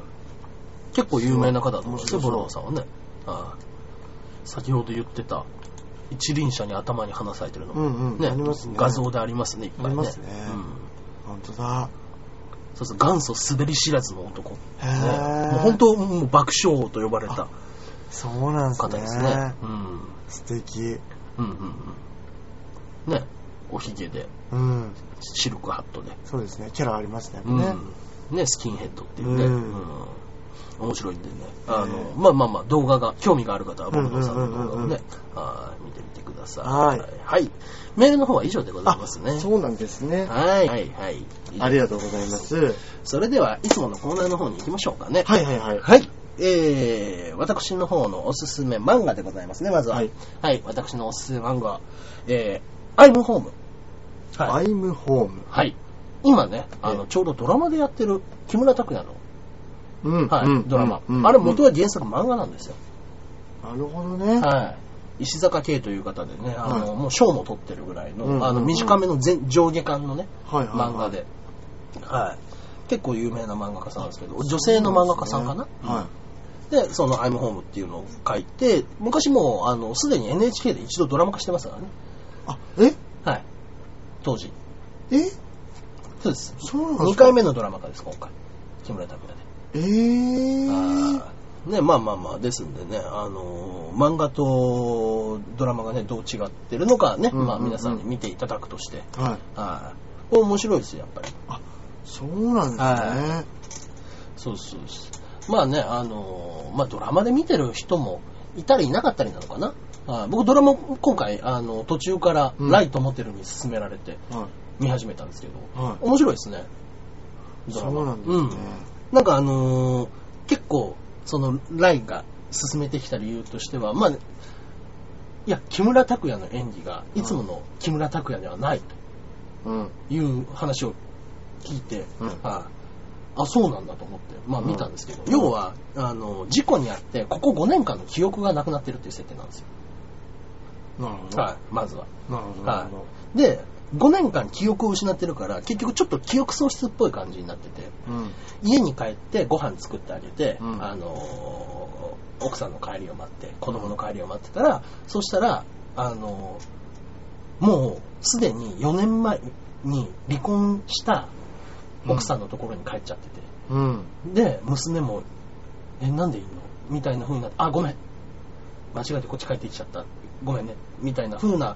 い結構有名な方だと思うんですよ、ボローさんはね。はい先ほど言ってた、一輪車に頭に花咲いてるのも、うんうんありますね画像でありますね、いっぱいね。ありますねうん本当だ。そうそう、元祖滑り知らずの男。ねもう本当、もう爆笑王と呼ばれたそうなんですね。方ですね。うん。素敵。うんうんうん。ね、おひげで、うん。シルクハットで。そうですね。キャラありますね。うんね。ね、スキンヘッドっていうね。うんうん面白いんでね。あの、ねまあまあまあ、動画が、興味がある方は、ボルトさんの動画をね、はい見てみてください。はいはい。メールの方は以上でございますね。そうなんですね。はい、はい、はい。ありがとうございます。それでは、いつものコーナーの方に行きましょうかね。はいはいはい。はい。えー、私の方のおすすめ漫画でございますね、まずは。ははいい。私のおすすめ漫画、えー、アイムホーム。はい。アイムホーム。はい。今ね、あの、えちょうどドラマでやってる木村拓哉の、うんはい、うんドラマ。うんあれ元は原作漫画なんですよ。なるほどね。はい。石坂慶という方でね、あの、はいもう賞も取ってるぐらいの、うんうんうんあの、短めの全上下巻のね、はいはいはい漫画で。はい。結構有名な漫画家さんなんですけど、女性の漫画家さんかな、はで、そのアイムホームっていうのを書いて、昔もう、あの、すでに NHK で一度ドラマ化してますからね。い。あ、え？はい。当時。え？そうです。そうなんですか？2回目のドラマ化です、今回。木村拓哉で。えー。あーね、まあまあまあ、ですんでね、あのー漫画とドラマがね、どう違ってるのかね、うんうんうんまあ皆さんに見ていただくとして、はい。はい。これ面白いですよ、やっぱり。そうなんですね。はそうそうそう。まあね、あのーまあドラマで見てる人もいたりいなかったりなのかな。はい僕ドラマ今回、あの、途中からうんライトモテルに勧められては見始めたんですけど、い。はい。面白いですね。ドラマそうなんですね。うんなんかあのー結構、その、ライが進めてきた理由としては、まあ、いや、木村拓哉の演技が、いつもの木村拓哉ではないうん。という話を聞いて、うんああ、そうなんだと思って、まあ見たんですけど、うん要は、あの、事故にあって、ここ5年間の記憶がなくなってるっていう設定なんですよ。なるほど。はい、まずは。なるほど。なるほど。で、5年間記憶を失ってるから、結局ちょっと記憶喪失っぽい感じになってて、うん。家に帰ってご飯作ってあげて、うんあのー奥さんの帰りを待って子供の帰りを待ってたら、そしたら、あのーもうすでに4年前に離婚した奥さんのところに帰っちゃってて、うん。で娘も「えなんでいいの?」みたいな風になって「あごめん間違えてこっち帰ってきちゃったごめんね」みたいな風な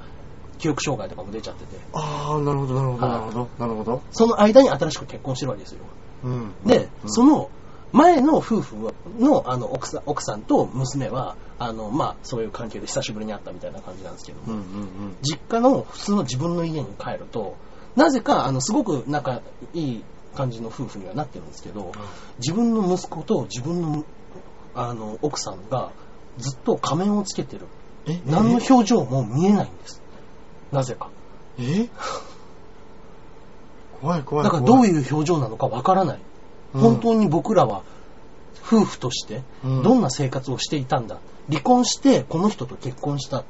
記憶障害とかも出ちゃっててああ、なるほど、なるほど、はいなるほど。なるほど。その間に新しく結婚してるわけですようん。で、うんその前の夫婦のあの奥さん奥さんと娘はあの、まあ、そういう関係で久しぶりに会ったみたいな感じなんですけども、うんうんうん。実家の普通の自分の家に帰るとなぜかあのすごく仲いい感じの夫婦にはなってるんですけど、自分の息子と自分のあの奥さんがずっと仮面をつけてる。え？何の表情も見えないんです。なぜか。え？怖い怖い。だからどうういう表情なのかわからない。うん。本当に僕らは夫婦としてうん。どんな生活をしていたんだ、離婚してこの人と結婚した。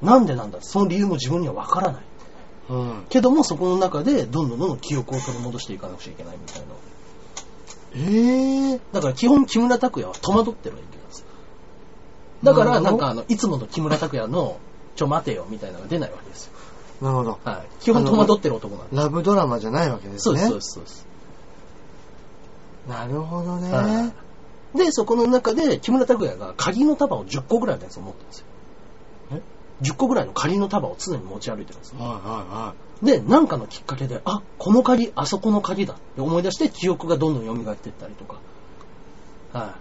なんでなんだ。その理由も自分にはわからないうん。けどもそこの中でどんどんどんどん記憶を取り戻していかなくちゃいけないみたいなええだから基本木村拓哉は戸惑ってるわけなんですよだからなんかあのいつもの木村拓哉のちょ待てよみたいなのが出ないわけですよ、なるほど。はい、基本戸惑ってる男なんでラブドラマじゃないわけですね。そうですそうですそうですなるほどね。はいで、そこの中で木村拓哉が鍵の束を10個ぐらいのやつを持ってるんですよ。え10個ぐらいの鍵の束を常に持ち歩いてるんですよ。はいはで、なんかのきっかけで、あ、この鍵、あそこの鍵だって思い出して記憶がどんどん蘇っていったりとか。は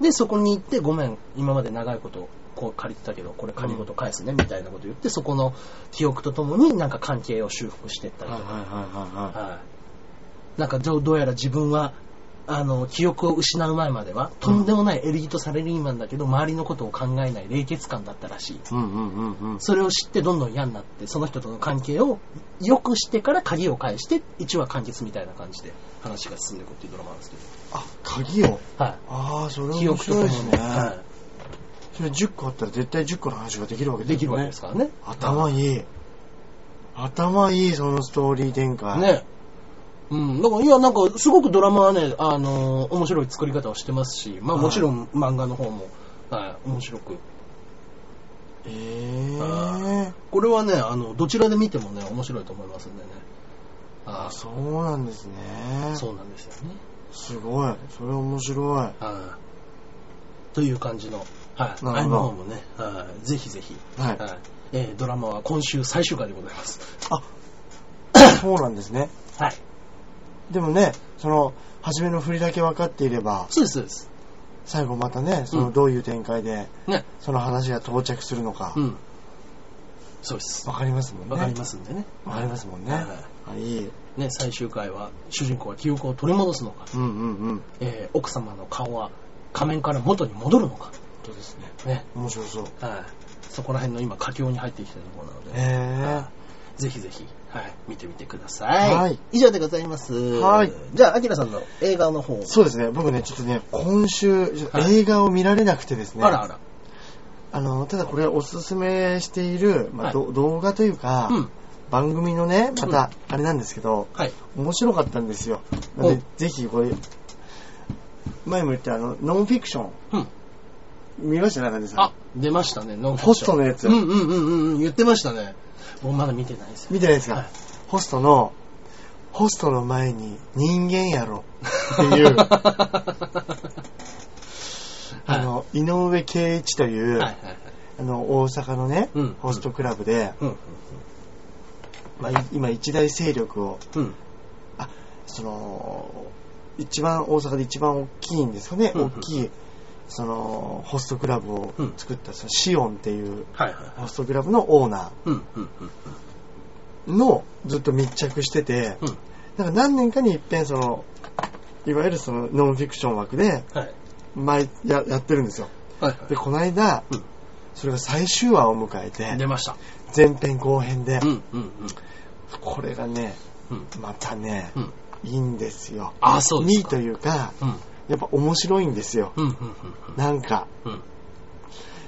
い。で、そこに行って、ごめん、今まで長いことこう借りてたけど、これ借りごと返すね、みたいなこと言って、そこの記憶とともになんか関係を修復していったいはい。りとか。はいはいはいはいはい。はい。なんかどうどうやら自分はあの、記憶を失う前までは、とんでもないエリートサラリーマンだけど、周りのことを考えない冷血感だったらしい。うんうんうんうん。それを知ってどんどん嫌になって、その人との関係を良くしてから鍵を返して、1話完結みたいな感じで話が進んでいくっていうドラマなんですけあ、鍵を？ど。はああ、それい。面記憶とともに、白いですね。はそれ10個あったら絶対10個の話ができるわけい。ですよね。できるわけですからね。頭いい。頭いい、そのストーリー展開。。ね。うん。だから、いや、なんか、すごくドラマはね、あのー面白い作り方をしてますし、まあ、はいもちろん漫画の方も、はい、面白く。ええこれはね、あの、どちらで見てもね、面白いと思いますんでね。ああ、そうなんですね。そうなんですよね。すごい。それ面白い。はい。という感じの、はい。アイの方もね、はい。ぜひぜひ、はいえードラマは今週最終回でございます。あ、そうなんですね。はい。でもね、その、初めの振りだけ分かっていれば、そうです、そうです。最後またね、そうんのどういう展開で、ね。その話が到着するのかう、ん。そうです。分かりますもんね。わかりますんでね。わかりますもんね。はいあ、いい。ね、最終回は、主人公は記憶を取り戻すのか、うんうんうん。えー奥様の顔は仮面から元に戻るのか、そうですね。ね。面白そう。はい。そこら辺の今、佳境に入ってきてるところなので、へはいぜひぜひ、はい、見てみてください。はい以上でございます。はいじゃあ、アキラさんの映画の方。そうですね。僕ね、ちょっとね、今週、映画を見られなくてですね。あらあら。あの、ただこれおすすめしている、まあはいど動画というか、うん。番組のね、また、あれなんですけど、はい。面白かったんですよ。なのおで、ぜひこれ、前も言ったあの、ノンフィクション、うん。見ました中根さん。あ、出ましたね、ノンフィホスクショントのやつうんうんうんうんうん、言ってましたね。僕まだ見てないですよ。見てないですか、はい。ホストの、ホストの前に人間やろ。っていう、あの、井上圭一という、はいはいはい。あの、大阪のね、うん。ホストクラブで、うん。うん。まあ、い今一大勢力を、うん。その、一番、大阪で一番大きいんですかね、うん。うん。大きい、その、ホストクラブをうん作った、そのシオンっていう。ホストクラブのオーナーのずっと密着してて。なんか何年かに一遍その、いわゆるそのノンフィクション枠ではい。毎ややってるんですよ。で、この間、うんそれが最終話を迎えい。て出、ました。前編後編で、これがね。またね、うん。いいんですよ。あそうですかいいというか、うん。やっぱ面白いんですよ。うんうんなんか。うんうん。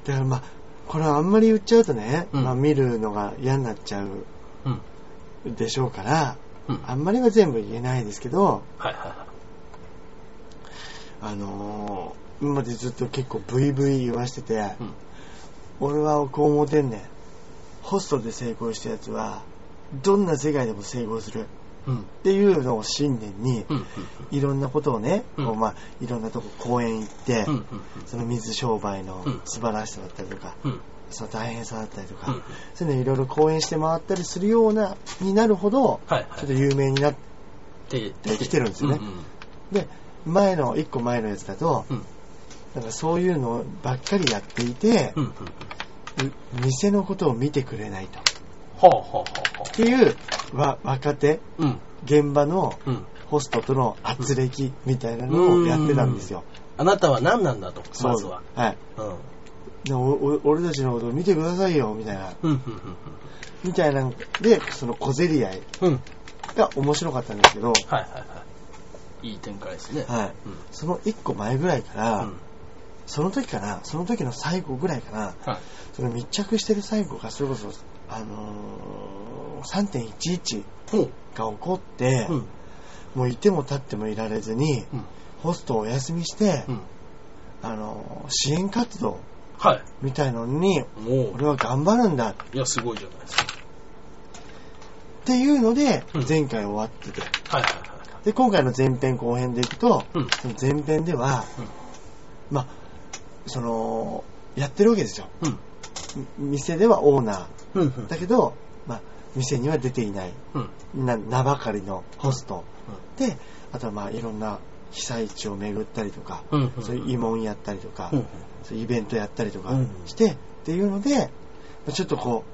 だからまあ、これはあんまり言っちゃうとね、うんまあ見るのが嫌になっちゃううん。でしょうから、うん。あんまりは全部言えないですけど、はいはいはあのー、今までずっと結構ブイブイ言わしてて、い。うん。俺はこう思ってんねん。ホストで成功したやつは、どんな世界でも成功するうん。っていうのを信念に、うん。いろんなことをね、うんこうまあ、いろんなとこ公園行って。その水商売のうん素晴らしさだったりとか、うん。その大変さだったりとか、うん。そういうのいろいろ講演して回ったりするような、になるほど。ちょっと有名になっでできてるんですよねうんて、前の、一個前のやつだと、うん。なんかそういうのばっかりやっていて店のことを見てくれないと。ほうほうほうほっていうわ若手、う。うん。現場のうん。ホストとの圧力みたいなのをやってたんですよ。あなたは何なんだと、まずは。はい。うん。でおお俺たちのことを見てくださいよ、みたいな。うん。みたいなので、その小競り合いうん。うん。が面白かったんですけど、はいはいはい。いい展開ですね。はい。うん。その一個前ぐらいから、うん。その時かな、その時の最後ぐらいかな、はい。その密着してる最後が、それこそ、あのー、3.11ほう。が起こって、うん。もういても立ってもいられずに、うん。ホストをお休みして、うん。あのー、支援活動はい。みたいのに、も俺は頑張るんだいや、すごいじゃないですか。ていうのでうん、前回終わってて、はいはいはい。で、今回の前編後編でいくと、うん。その前編では、まあ、その、やってるわけですよ。うん。み店ではオーナー。だけど、まあ、店には出ていない、うん。な名ばかりのホスト。で、あとはまあ、いろんな被災地を巡ったりとか、うん。そういう慰問やったりとか、うん。そういうイベントやったりとかうんして、っていうので、まあちょっとこ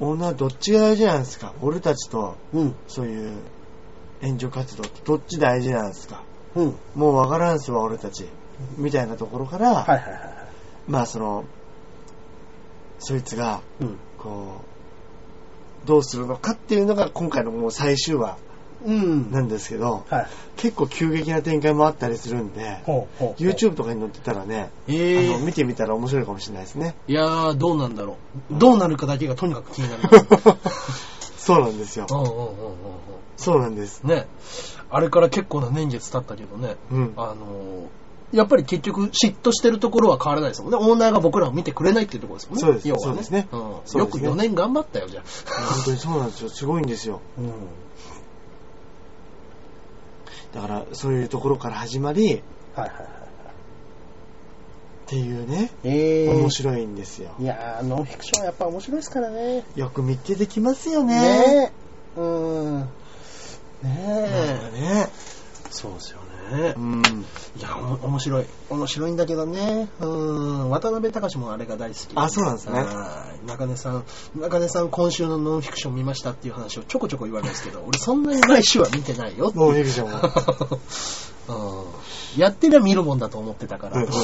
う、オーナーどっちが大事なんですか？俺たちと、うん。そういう援助活動ってどっち大事なんですか？うん。もうわからんすわ、俺たち。みたいなところから。まあその、そいつが、うん。こう、どうするのかっていうのが今回のもう最終話うん。なんですけど、はい。結構急激な展開もあったりするんで、ほうほう。YouTube とかに載ってたらね、ええあの見てみたら面白いかもしれないですね。いやー、どうなんだろう。どうなるかだけがとにかく気になります。そうなんですよそうなんです。うん。ね。あれから結構な年月経ったけどね。うん。あのーやっぱり結局嫉妬してるところは変わらないですもんね。オーナーが僕らを見てくれないっていうところですもんね。そうです要はね。そうですねうんねよく4年頑張ったよ、じゃあ。本当にそうなんですよ。すごいんですよ。うん。だから、そういうところから始まり、っはいはいはい。ていうね、え面白いんですよ。いやー、ノンフィクションはやっぱ面白いですからね。よく見っけてきますよね。ねえ。うん。ねえ。かね。そうですよねう。ん。いや、おも面白い。面白いんだけどね。うん。渡辺隆もあれが大好き。あそうなんですねはい中根さん、中根さん今週のノンフィクション見ましたっていう話をちょこちょこ言われるんですけど、俺そんなに毎週は見てないよ。ノンフィクションは。うん。やってりゃ見るもんだと思ってたから。うんうんうん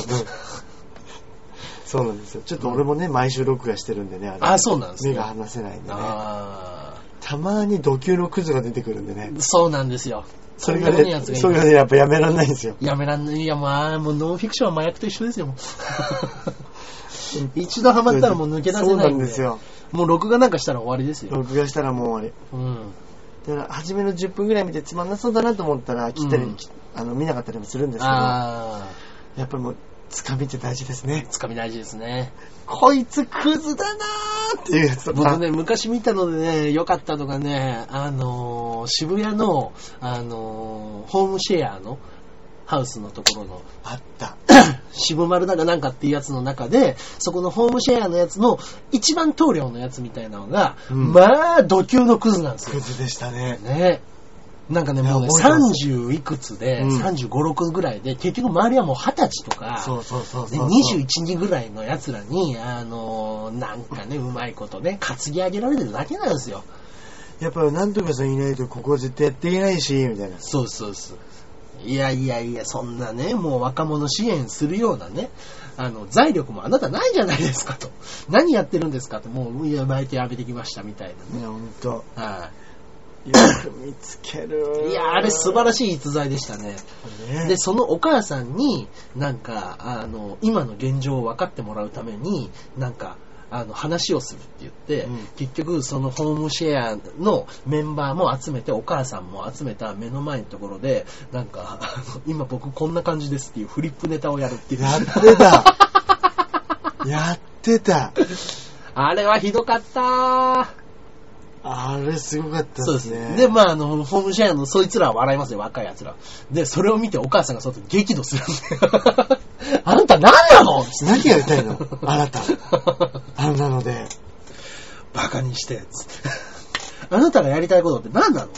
そうなんですよ。ちょっと俺もね、毎週録画してるんでね、あれあそうなんですね目が離せないんでね。あたまに土級のクズが出てくるんでねー。そうなんですよ。それがねそれがね、やっぱやめらんないんですよ。やめらんない。いや、まあ、もうノンフィクションは麻薬と一緒ですよ。一度ハマったらもう抜け出せないんで。そうなんですよ。もう録画なんかしたら終わりですよ。録画したらもう終わうん。り。だから、初めの10分ぐらい見てつまんなそうだなと思ったら、切ったり、うんあの、見なかったりもするんですけど、あやっぱりもう、つかみって大事ですねー、。つかみ大事ですね。こいつクズだなーっていうやつとか。僕ね、昔見たのでね、良かったのがね、あのー渋谷の、あのーホームシェアのハウスのところの、あった。渋丸だかなんかっていうやつの中で、そこのホームシェアのやつの一番棟梁のやつみたいなのが、うんまあ、土級のクズなんですよ。クズでしたね。ね。なんかね、もうね、いや覚えてます30いくつで、うん35、6ぐらいで、結局周りはもう20歳とか、そうそうそうね、そう。21、2ぐらいの奴らに、あのーなんかね、うまいことね、担ぎ上げられてるだけなんですよ。やっぱなんとかさんいないとここは絶対やっていけないし、みたいな。そうそうそう。いやいやいや、そんなね、もう若者支援するようなね、あの、財力もあなたないじゃないですかと。何やってるんですかと。もう、いや、巻いて浴びてきましたみたいなね。いや、ほんと。はよく見つける。い。いや、あれ素晴らししい逸材でしたね。い。ね、で、そのお母さんに、なんか、あの、今の現状を分かってもらうために、なんか、あの、話をするって言って、うん結局、そのホームシェアのメンバーも集めて、お母さんも集めた目の前のところで、なんか、今僕こんな感じですっていうフリップネタをやるっていう。やってた。やってた。あれはひどかったあれすごかったそうですですね。ね。で、まあ、あの、ホームシェアのそいつらは笑いますよ、若い奴ら。で、それを見てお母さんがそうやって激怒するんで。あんた何なの？何がやりたいの？あなた。あんなので。バカにして、つって。あなたがやりたいことって何なの？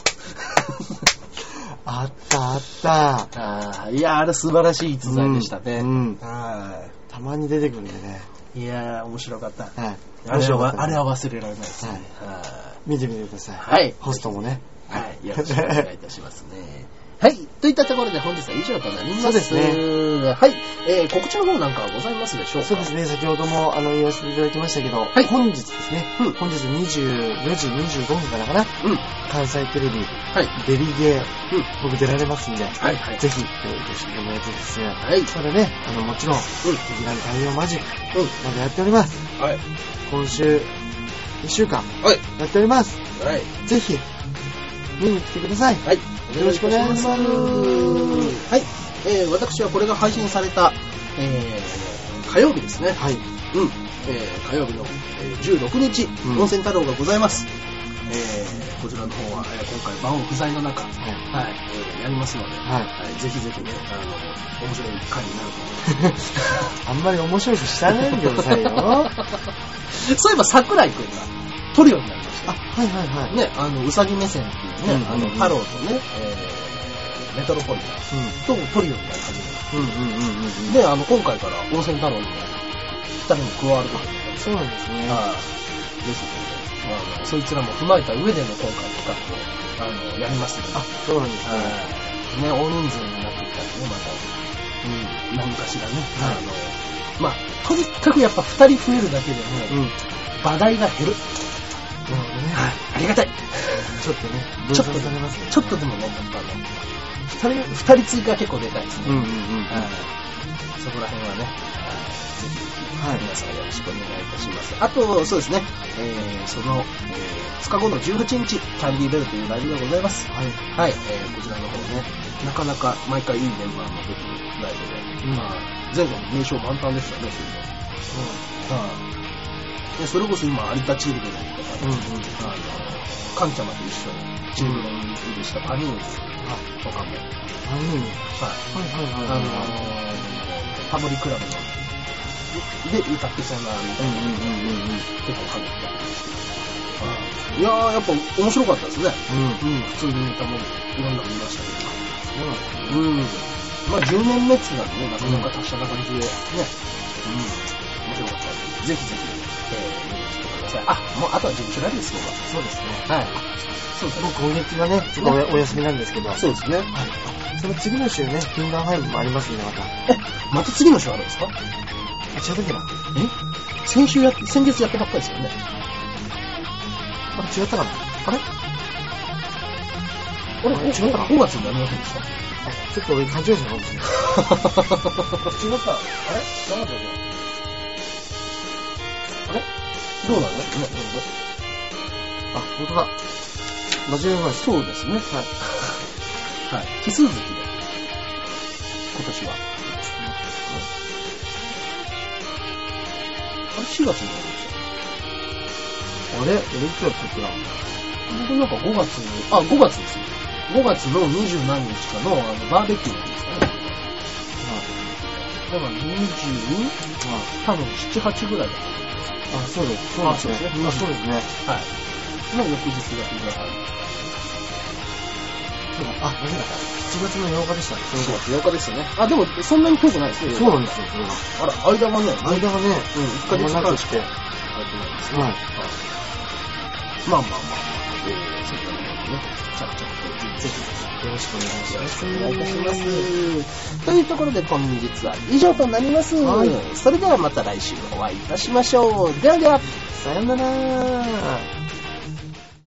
あったあった。ああ、いや、あれ素晴らしい逸材でしたね。うんうんはたまに出てくるんでね。い。いやー、面白かった。はい。あれは、あれは。は忘れられないですね。は見てみてください。はいホストもね。い。はい。よろしくお願いいたしますね。はい。といったところで本日は以上となります。そうですねはい。えー、告知の方なんかはございますでしょうか？そうですね、先ほどもあの言わせていただきましたけど、はい本日ですね、うん本日24時25分からかな、うん。関西テレビ、はい。デリゲー、うん。僕出られますんで、はいはいぜひ、えーよろしくお願いします。はい。それね、あの、もちろん、うん。劇団太陽マジックうん。までやっております。はい。今週、1週間、はい。やっております。はい。ぜひ、見に来てください。はい。よろしくお願いしますはい。えー、私はこれが配信された、えー、火曜日ですね。はい。うん。えー、火曜日の、えー16日、うん温泉太郎がございます。えー、こちらの方は、えー今回、馬王不在の中、はい、はい。えーやりますので、はいぜひぜひね、あの、面白い回になると思います。あんまり面白くしないでくださいよ。あ、そういえば、桜井くんがトリオになりました。はいはいはい。ね、あの、うさぎ目線っていうね、うんうんうんあの、太郎とね、えー、メトロポリタンとトリオになり始めうん。うんうんうんうんうん。た。で、あの、今回から温泉太郎にも二人に加わることになりましそうなんですね。た。はい。ですので、あのそいつらも踏まえた上での今回企画を、あの、やりますので。あ、そうなんですね。はいね、大人数になってきたらね、また、うん、何かしらね、はいあの、まあ、とにかくやっぱ二人増えるだけでも、うん。話題が減る。なるほどね。はい、ありがたい。ちょっとね、ちょっとされますね。ちょっとでもね、やっぱあの、二人、二人追加は結構でかいですね。うんうんうん。はいそこら辺はね、はい。皆さんよろしくお願いいたします。あと、そうですね、えー、その、えー、2日後の18日、キャンディーベルというライブがございます。はい。はい、えー、こちらの方ね、なかなか毎回いいメンバーも出てるライブで、うんまあ、前後名称満タンでしたね、それで。はい。で、それこそ今、有田チームでとか、うんうん。あの、カンちゃまと一緒にチームに入りしたパニーニとかも、はい。あ、いいね。はいはいあのはいはい。タモリクラブの、で、歌ってそうな、みたいな、うんうんうんうんうん。結構かけて。いやー、やっぱ面白かったですね。うん。うん、普通にネタもいろんなの見ましたけそうなんですね。ど。うん。まあ10年目っつうのはね、なかなか達者な感じで、ね。うん。面白かったんで、ぜひぜひ、えー。あ、もうあとは事務所ライブですよ、そうですね。はい。そうですね。もう今月はね、ちょっとおお休みなんですけど、そうですね。はい。その次の週ね、フィンガーファイブもありますんで、また。え、また次の週あるんですか？あ、違ったっけなえ？先週やって、先月やってばっかりですよね。あれ違ったかなあれ？あれ、違ったか ?5 月になりませんでしたあ、ちょっと俺勘違いしたかもしれない。違った。あれ？違かったよね。あれ？どうなんですかねあ、本当だ。間違えました。そうですね。はい。はい。奇数月で。今年は。あれ、4月になりました。あれ？俺いつやったっけな？僕なんか5月に、あ、5月ですよ。5月の二十何日かの、あの、バーベキューの日ですかね。だから20、多分7、8ぐらいだとあ、そうです。そうですね。あそうですねあ、そうですね。はい。の翌日がフィーバーハ。あ、間違えた。7月の8日でしたね。そう8日ですよね。あ、でも、そんなに遠くないですね。そうなんですよ。あら、間がね、間がね、うん、1ヶ月半しかくして。はい。まあまあまあまあ、えー、そういったものでね、ちゃっちゃと、ぜひぜひ、よろしくお願いします。お願いいたします。というところで本日は以上となります。はいそれではまた来週お会いいたしましょう。ではでは。さよなら